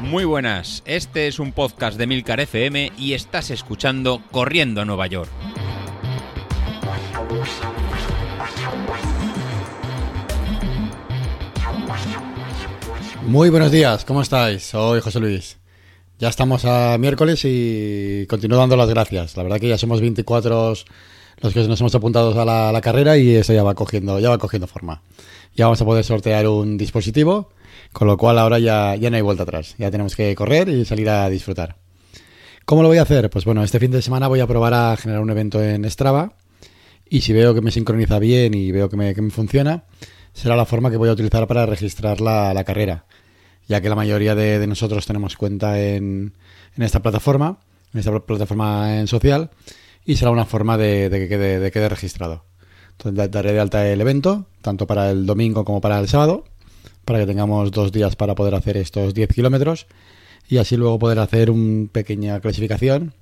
Muy buenas, este es un podcast de Milcar FM y estás escuchando Corriendo a Nueva York. Muy buenos días, ¿cómo estáis? Soy José Luis. Ya estamos a miércoles y continúo dando las gracias. La verdad que ya somos 24 los que nos hemos apuntado a la, carrera y eso ya va cogiendo, ya va cogiendo forma. Ya vamos a poder sortear un dispositivo, con lo cual ahora ya, ya no hay vuelta atrás. Ya tenemos que correr y salir a disfrutar. ¿Cómo lo voy a hacer? Pues bueno, este fin de semana voy a probar a generar un evento en Strava y si veo que me sincroniza bien y veo que me, que me funciona, será la forma que voy a utilizar para registrar la, la carrera, ya que la mayoría de, de nosotros tenemos cuenta en, en, esta plataforma, en esta plataforma en social, y será una forma de, que quede, de quede registrado. Entonces daré de alta el evento, tanto para el domingo como para el sábado, para que tengamos dos días para poder hacer estos 10 kilómetros y así luego poder hacer una pequeña clasificación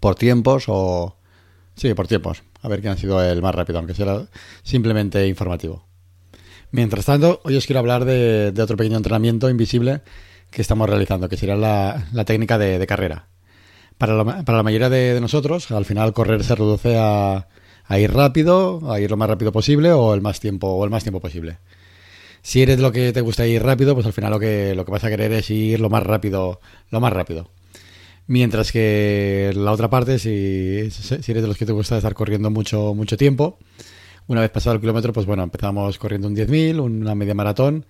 por tiempos o... Sí, por tiempos. A ver quién ha sido el más rápido, aunque sea simplemente informativo. Mientras tanto, hoy os quiero hablar de, otro pequeño entrenamiento invisible que estamos realizando, que sería la, técnica de, carrera. Para la, para la mayoría de, nosotros, al final correr se reduce a, a, ir rápido, a ir lo más rápido posible o el más tiempo, o el más tiempo posible. Si eres lo que te gusta ir rápido, pues al final lo que, lo que vas a querer es ir lo más rápido, lo más rápido. Mientras que la otra parte, si, si eres de los que te gusta estar corriendo mucho, mucho tiempo, una vez pasado el kilómetro, pues bueno, empezamos corriendo un 10.000, una media maratón,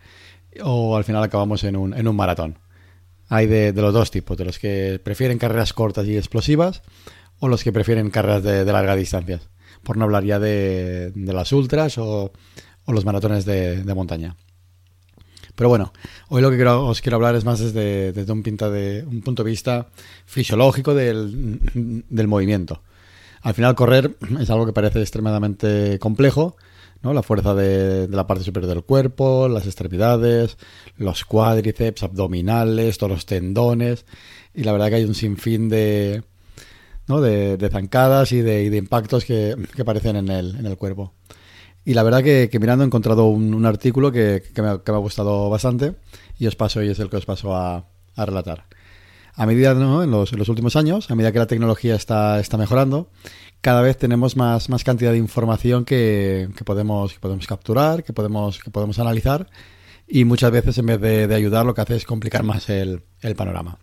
o al final acabamos en un, en un maratón. Hay de, los dos tipos, de los que prefieren carreras cortas y explosivas, o los que prefieren carreras de, larga distancia. Por no hablar ya de, de las ultras o, o, los maratones de, montaña. Pero bueno, hoy lo que quiero, os quiero hablar es más desde, desde un, pinta de, un punto de vista fisiológico del movimiento. Al final correr es algo que parece extremadamente complejo, La fuerza de, la parte superior del cuerpo, las extremidades, los cuádriceps, abdominales, todos los tendones. Y la verdad que hay un sinfín de, ¿no? de, zancadas y de, de impactos que, aparecen en el, en el cuerpo. Y la verdad que, mirando he encontrado un, artículo que, que, me, ha gustado bastante y os paso y es el que os paso a, a relatar. A medida, ¿no? en, los, en, los, últimos años, a medida que la tecnología está, está mejorando, cada vez tenemos más, más cantidad de información que, que, podemos, que podemos capturar, que podemos, que podemos analizar y muchas veces en vez de, de ayudar lo que hace es complicar más el, el panorama.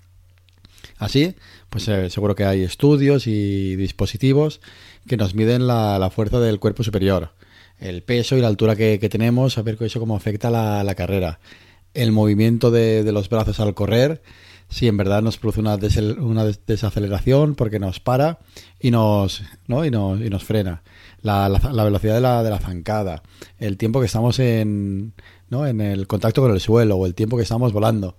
Así, pues eh, seguro que hay estudios y dispositivos que nos miden la, la fuerza del cuerpo superior, el peso y la altura que, que tenemos, a ver eso cómo afecta la, la carrera, el movimiento de, de, los brazos al correr, si en verdad nos produce una, des una desaceleración porque nos para y nos, ¿no? y nos, y nos frena, la, la, la velocidad de la, de la zancada, el tiempo que estamos en, ¿no? en el contacto con el suelo o el tiempo que estamos volando.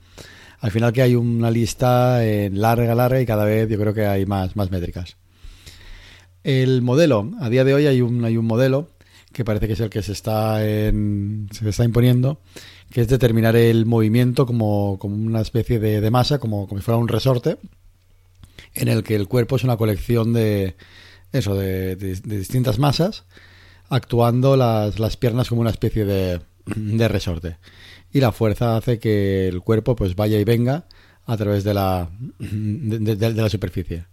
Al final que hay una lista eh, larga, larga y cada vez yo creo que hay más, más métricas. El modelo, a día de hoy hay un, hay un modelo que parece que es el que se está, en, se está imponiendo, que es determinar el movimiento como, como una especie de, de masa, como, como, si fuera un resorte, en el que el cuerpo es una colección de eso, de, de, distintas masas, actuando las, las, piernas como una especie de, de resorte. Y la fuerza hace que el cuerpo pues vaya y venga a través de la, de la superficie.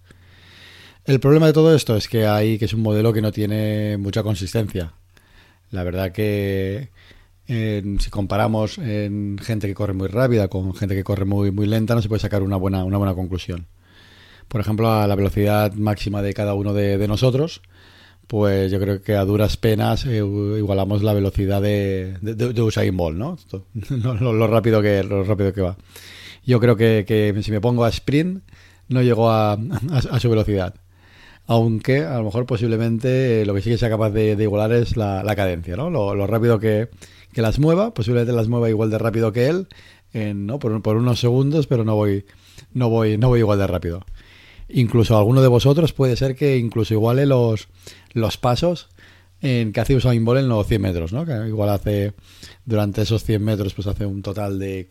El problema de todo esto es que hay que es un modelo que no tiene mucha consistencia. La verdad que en, si comparamos en gente que corre muy rápida con gente que corre muy, muy lenta, no se puede sacar una buena, una buena conclusión. Por ejemplo, a la velocidad máxima de cada uno de, nosotros, pues yo creo que a duras penas eh, igualamos la velocidad de, de, de Usain Bolt, ¿no? Lo, rápido que, lo rápido que va. Yo creo que, si me pongo a sprint, no llego a, a, su velocidad aunque a lo mejor posiblemente lo que sí que sea capaz de, igualar es la, la cadencia, ¿no? Lo rápido que, que, las mueva, posiblemente las mueva igual de rápido que él, ¿no? Por, por, unos segundos, pero no voy, no voy, no voy igual de rápido. Incluso alguno de vosotros puede ser que incluso iguale los, los pasos en que hace Usain Bolt en los 100 metros, ¿no? Que igual hace durante esos 100 metros pues hace un total de,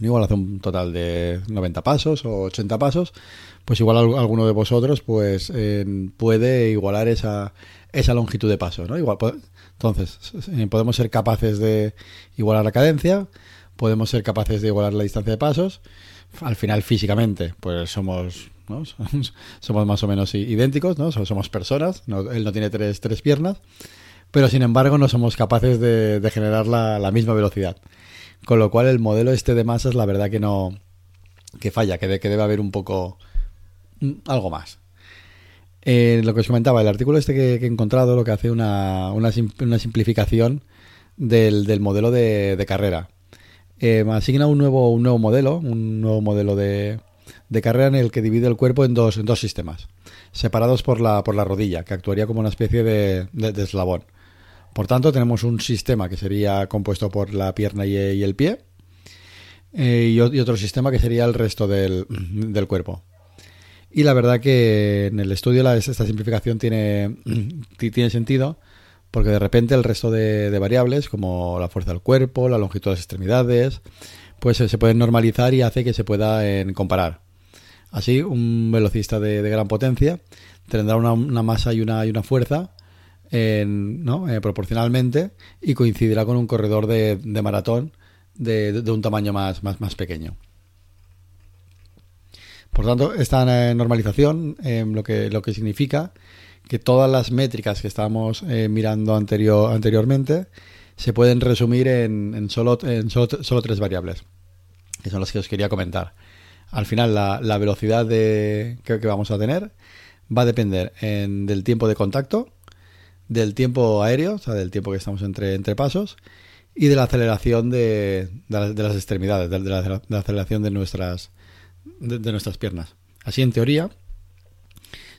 igual hace un total de 90 pasos o 80 pasos, pues igual alguno de vosotros pues puede igualar esa, esa longitud de paso, ¿no? Igual Entonces, eh, podemos ser capaces de igualar la cadencia, podemos ser capaces de igualar la distancia de pasos. Al final, físicamente, pues somos, ¿no? somos más o menos idénticos, ¿no? Somos personas, él no tiene tres, tres piernas, pero sin embargo no somos capaces de, generar la, misma velocidad. Con lo cual el modelo este de masas, la verdad que no, que falla, que, que debe haber un poco, mm, algo más. Eh, lo que os comentaba, el artículo este que, he encontrado lo que hace una, una, simplificación del, modelo de, carrera. Eh, asigna un nuevo, un nuevo modelo, un nuevo modelo de, carrera en el que divide el cuerpo en dos, en dos sistemas, separados por la, por la rodilla, que actuaría como una especie de, eslabón. Por tanto, tenemos un sistema que sería compuesto por la pierna y, el pie, eh, y, otro sistema que sería el resto del, del cuerpo. Y la verdad que en el estudio la, esta simplificación tiene, tiene sentido porque de repente el resto de, variables, como la fuerza del cuerpo, la longitud de las extremidades, pues se, pueden normalizar y hace que se pueda comparar. Así, un velocista de, gran potencia tendrá una, masa y una, y una fuerza ¿no? Eh, proporcionalmente y coincidirá con un corredor de, maratón de, un tamaño más, más pequeño. Por tanto, esta eh, normalización eh, lo, que, lo que significa que todas las métricas que estábamos eh, mirando anterior, anteriormente se pueden resumir en, solo, en solo, tres variables, que son las que os quería comentar. Al final, la, velocidad de, que, vamos a tener va a depender del tiempo de contacto, del tiempo aéreo, o sea, del tiempo que estamos entre, entre pasos, y de la aceleración de, de, las extremidades, de, la, aceleración de nuestras, de, nuestras piernas. Así, en teoría,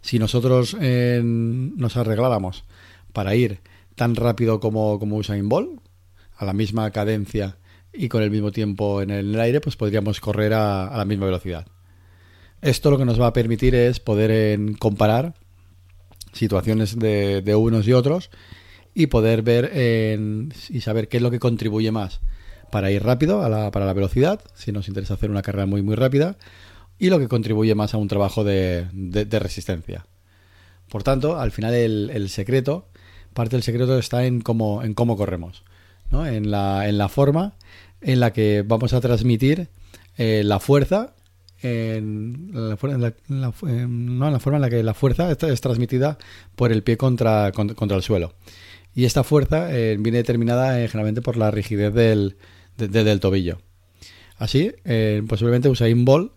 si nosotros eh, nos arregláramos para ir tan rápido como, como Usain Bolt, a la misma cadencia y con el mismo tiempo en el, aire, pues podríamos correr a, la misma velocidad. Esto lo que nos va a permitir es poder en, comparar situaciones de, de, unos y otros y poder ver y saber qué es lo que contribuye más para ir rápido a la, para la velocidad, si nos interesa hacer una carrera muy muy rápida, y lo que contribuye más a un trabajo de, resistencia. Por tanto, al final el, secreto, parte del secreto está en cómo, en cómo corremos, ¿no? en, la, en la forma en la que vamos a transmitir eh, la fuerza en la, en la forma en la que la fuerza es transmitida por el pie contra, contra, el suelo. Y esta fuerza eh, viene determinada eh, generalmente por la rigidez del, del tobillo. Así, eh, posiblemente Usain Bolt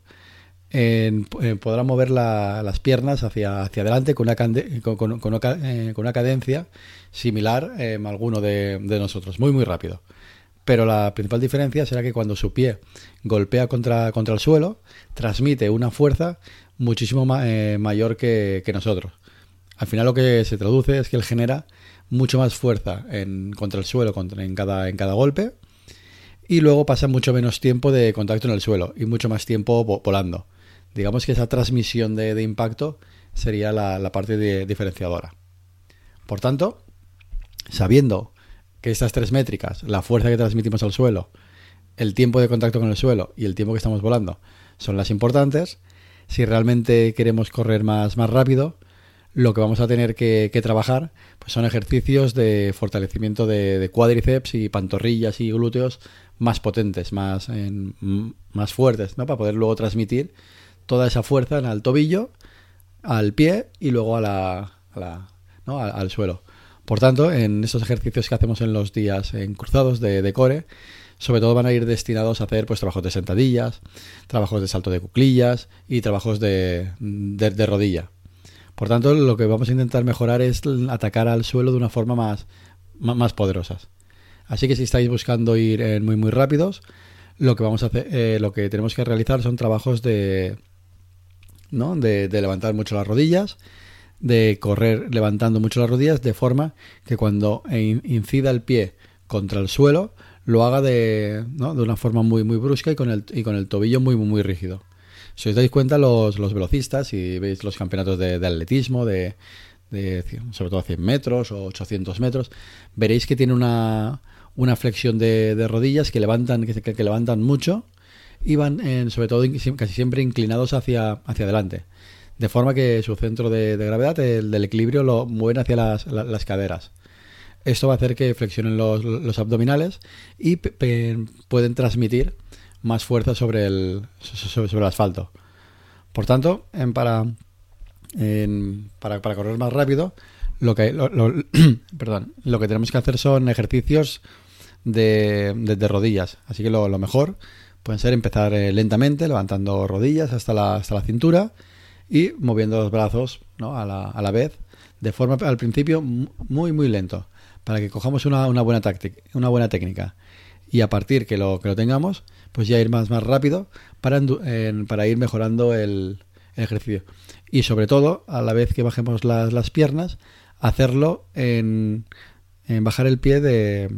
eh, podrá mover las piernas hacia, hacia adelante con una, con, con, eh, con una cadencia similar a alguno de, nosotros, muy muy rápido. Pero la principal diferencia será que cuando su pie golpea contra, el suelo, transmite una fuerza muchísimo mayor que, nosotros. Al final lo que se traduce es que él genera mucho más fuerza en, contra el suelo contra, en, cada, en cada golpe y luego pasa mucho menos tiempo de contacto en el suelo y mucho más tiempo volando. Digamos que esa transmisión de, impacto sería la, parte diferenciadora. Por tanto, sabiendo que estas tres métricas, la fuerza que transmitimos al suelo, el tiempo de contacto con el suelo y el tiempo que estamos volando, son las importantes, si realmente queremos correr más, más rápido, lo que vamos a tener que, trabajar pues son ejercicios de fortalecimiento de, de, cuádriceps y pantorrillas y glúteos más potentes, más, más fuertes, ¿no? Para poder luego transmitir toda esa fuerza en el tobillo, al pie y luego a la, ¿no? al, suelo. Por tanto, en estos ejercicios que hacemos en los días en cruzados de, core, sobre todo van a ir destinados a hacer pues trabajos de sentadillas, trabajos de salto de cuclillas y trabajos de, de, rodilla. Por tanto, lo que vamos a intentar mejorar es atacar al suelo de una forma más, más, poderosa. Así que si estáis buscando ir eh, muy muy rápidos, lo que vamos a hacer, eh, lo que tenemos que realizar son trabajos de, ¿no? De, levantar mucho las rodillas, de correr levantando mucho las rodillas, de forma que cuando incida el pie contra el suelo, lo haga de, ¿no? de una forma muy muy brusca y con el, y con el tobillo muy muy, rígido. Si os dais cuenta, los, los velocistas, y veis los campeonatos de, atletismo, de, de, sobre todo a 100 metros o 800 metros, veréis que tiene una, una flexión de, rodillas que levantan, que, levantan mucho y van en, sobre todo casi siempre inclinados hacia, hacia adelante. De forma que su centro de, gravedad, el del equilibrio, lo mueven hacia las, caderas. esto va a hacer que flexionen los, abdominales y pueden transmitir más fuerza sobre el, sobre, el asfalto. Por tanto, en para, en- para, para correr más rápido, lo que, lo- perdón, lo que tenemos que hacer son ejercicios de, rodillas. Así que lo, mejor pueden ser empezar eh, lentamente, levantando rodillas hasta la, hasta la cintura y moviendo los brazos ¿no? a, la, a la vez, de forma al principio mu- muy, muy lento, para que cojamos una, una buena táctica, una buena técnica. Y a partir que lo, que lo tengamos, pues ya ir más, más rápido para, para ir mejorando el, el ejercicio. Y sobre todo, a la vez que bajemos las, las piernas, hacerlo en, en bajar el pie de,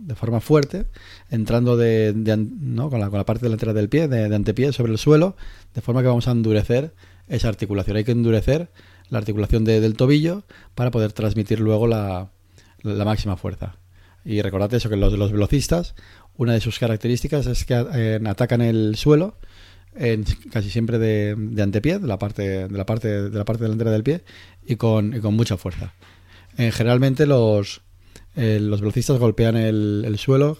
de forma fuerte, entrando de, ¿no? con, la, con la parte delantera del pie, de, de antepié sobre el suelo, de forma que vamos a endurecer esa articulación. Hay que endurecer la articulación de- del tobillo para poder transmitir luego la, la máxima fuerza. Y recordad eso, que los, los velocistas, una de sus características es que eh, atacan el suelo casi siempre de, antepié, de la parte, de la parte, de la parte delantera del pie, y con, y con mucha fuerza. Generalmente los, los velocistas golpean el, el suelo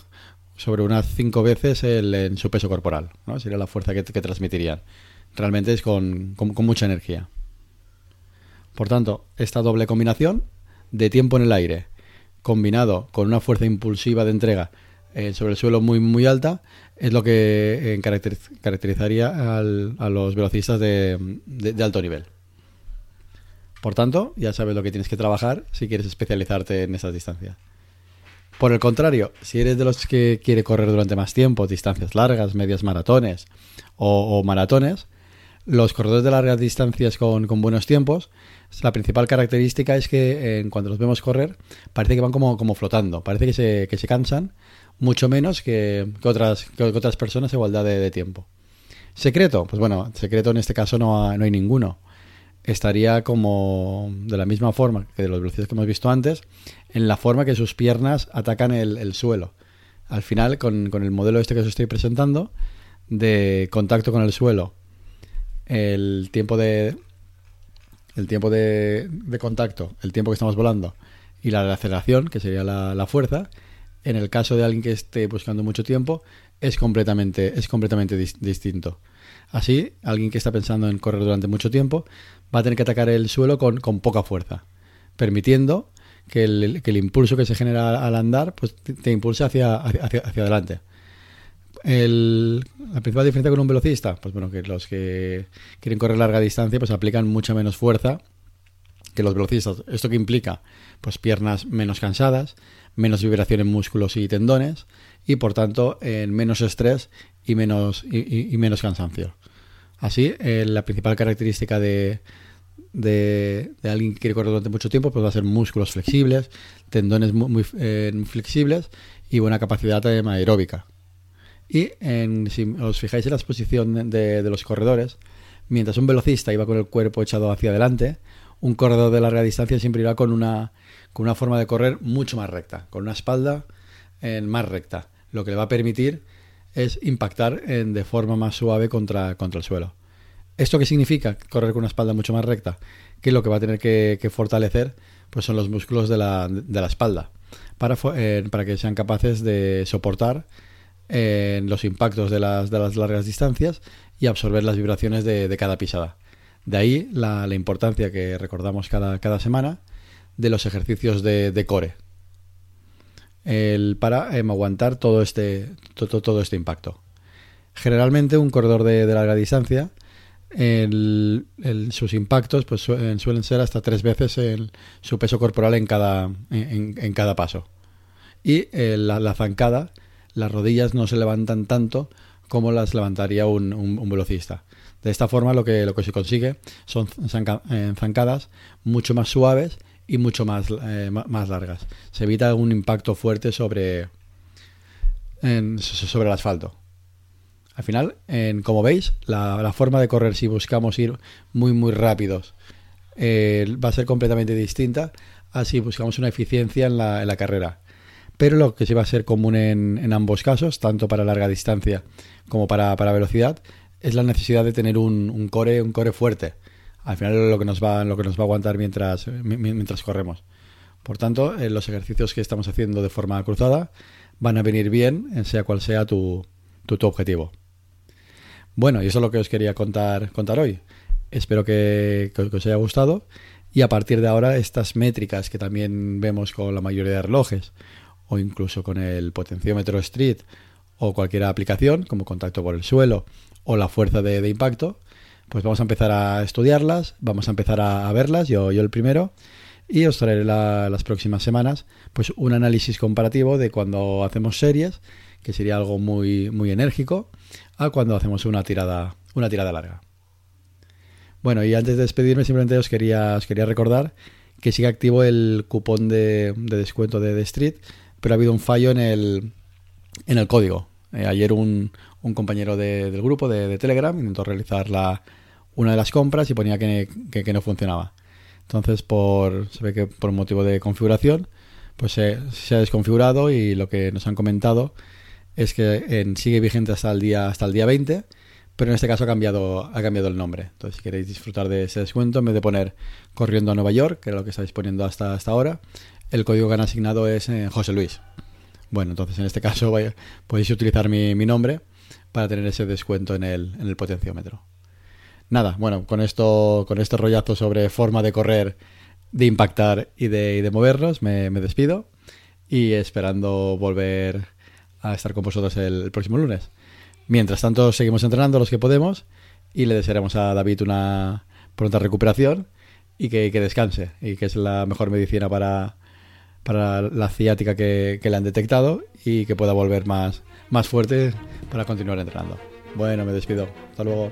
sobre unas cinco veces el- en su peso corporal, ¿no? Sería la fuerza que, transmitirían. Realmente es con, mucha energía. Por tanto, esta doble combinación de tiempo en el aire, combinado con una fuerza impulsiva de entrega eh, sobre el suelo muy muy alta, es lo que eh, caracteriz- caracterizaría a los velocistas de- de alto nivel. Por tanto, ya sabes lo que tienes que trabajar si quieres especializarte en esas distancias. Por el contrario, si eres de los que quiere correr durante más tiempo, distancias largas, medias maratones o, maratones, los corredores de largas distancias con, con buenos tiempos, la principal característica es que eh, cuando los vemos correr, parece que van como, como flotando, parece que se, que se cansan mucho menos que, que otras, que otras personas a igualdad de, de tiempo. ¿Secreto? Pues bueno, secreto en este caso no, ha- no hay ninguno. Estaría como de la misma forma que de los velocistas que hemos visto antes, en la forma que sus piernas atacan el, el suelo. Al final, con, con el modelo este que os estoy presentando, de contacto con el suelo, el tiempo de el tiempo de, de contacto, el tiempo que estamos volando y la aceleración, que sería la, fuerza, en el caso de alguien que esté buscando mucho tiempo, es completamente, es completamente dis- distinto. Así, alguien que está pensando en correr durante mucho tiempo va a tener que atacar el suelo con, con poca fuerza, permitiendo que el, el impulso que se genera al andar pues, te, impulse hacia, hacia, hacia- adelante. El- la principal diferencia con un velocista, pues bueno, que los que quieren correr larga distancia pues aplican mucha menos fuerza que los velocistas. ¿Esto que implica? Pues piernas menos cansadas, menos vibración en músculos y tendones y por tanto en menos estrés y menos, y menos cansancio. Así, eh, la principal característica de, de, de alguien que quiere correr durante mucho tiempo pues va a ser músculos flexibles, tendones muy, eh, flexibles y buena capacidad eh, aeróbica. Y en- si os fijáis en la exposición de, de los corredores, mientras un velocista iba con el cuerpo echado hacia adelante, un corredor de larga distancia siempre irá con una, con una forma de correr mucho más recta, con una espalda eh, más recta, lo que le va a permitir es impactar de forma más suave contra, contra el suelo. ¿Esto qué significa? Correr con una espalda mucho más recta. Que lo que va a tener que, fortalecer pues son los músculos de la, de la espalda para, eh, para que sean capaces de soportar eh, los impactos de las, de las largas distancias y absorber las vibraciones de, de cada pisada. De ahí la, la importancia que recordamos cada, cada semana de los ejercicios de, de core el, para em, aguantar todo este, todo, todo este impacto. Generalmente un corredor de, de larga distancia, el- sus impactos pues, su- suelen ser hasta tres veces el- su peso corporal en cada, en, en cada paso. Y eh, la, la zancada, las rodillas no se levantan tanto como las levantaría un, un- un velocista. De esta forma lo que, lo que se consigue son eh, zancadas mucho más suaves y mucho más, eh, más largas. Se evita un impacto fuerte sobre, en- so- sobre el asfalto. Al final, en- como veis, la, la forma de correr si buscamos ir muy muy rápidos eh, va a ser completamente distinta a si buscamos una eficiencia en la, en la carrera. Pero lo que sí va a ser común en, en ambos casos, tanto para larga distancia como para, para velocidad, es la necesidad de tener un, un core, un core fuerte. Al final lo que nos va, lo que nos va a aguantar mientras, mi- mi- mientras corremos. Por tanto, eh, los ejercicios que estamos haciendo de forma cruzada van a venir bien, sea cual sea tu, tu, objetivo. Bueno, y eso es lo que os quería contar, contar hoy. Espero que, os haya gustado y a partir de ahora estas métricas que también vemos con la mayoría de relojes o incluso con el potenciómetro Street o cualquier aplicación como contacto por el suelo o la fuerza de, impacto, pues vamos a empezar a estudiarlas, vamos a empezar a, verlas, yo, yo el primero, y os traeré las próximas semanas pues un análisis comparativo de cuando hacemos series, que sería algo muy, muy enérgico, a cuando hacemos una tirada, una tirada larga. Bueno, y antes de despedirme simplemente os quería, os quería recordar que sigue activo el cupón de, descuento de The Street, pero ha habido un fallo en el, en el código. Eh, ayer un, un compañero del grupo de, Telegram intentó realizar la, una de las compras y ponía que, que, no funcionaba. Entonces, por, se ve que por motivo de configuración, pues se, ha desconfigurado y lo que nos han comentado es que en, sigue vigente hasta el día hasta el día 20 pero en este caso ha cambiado, ha cambiado el nombre. Entonces, si queréis disfrutar de ese descuento, en vez de poner corriendo a Nueva York, que era lo que estáis poniendo hasta, hasta ahora, el código que han asignado es eh, José Luis. Bueno, entonces en este caso podéis utilizar mi, nombre para tener ese descuento en el, en el potenciómetro. Nada, bueno, con esto, con este rollazo sobre forma de correr, de impactar y de, de movernos, me, despido y esperando volver a estar con vosotros el próximo lunes. Mientras tanto, seguimos entrenando los que podemos y le desearemos a David una pronta recuperación y que, descanse y que es la mejor medicina para, para la ciática que, que, le han detectado y que pueda volver más, más fuerte para continuar entrenando. Bueno, me despido. Hasta luego.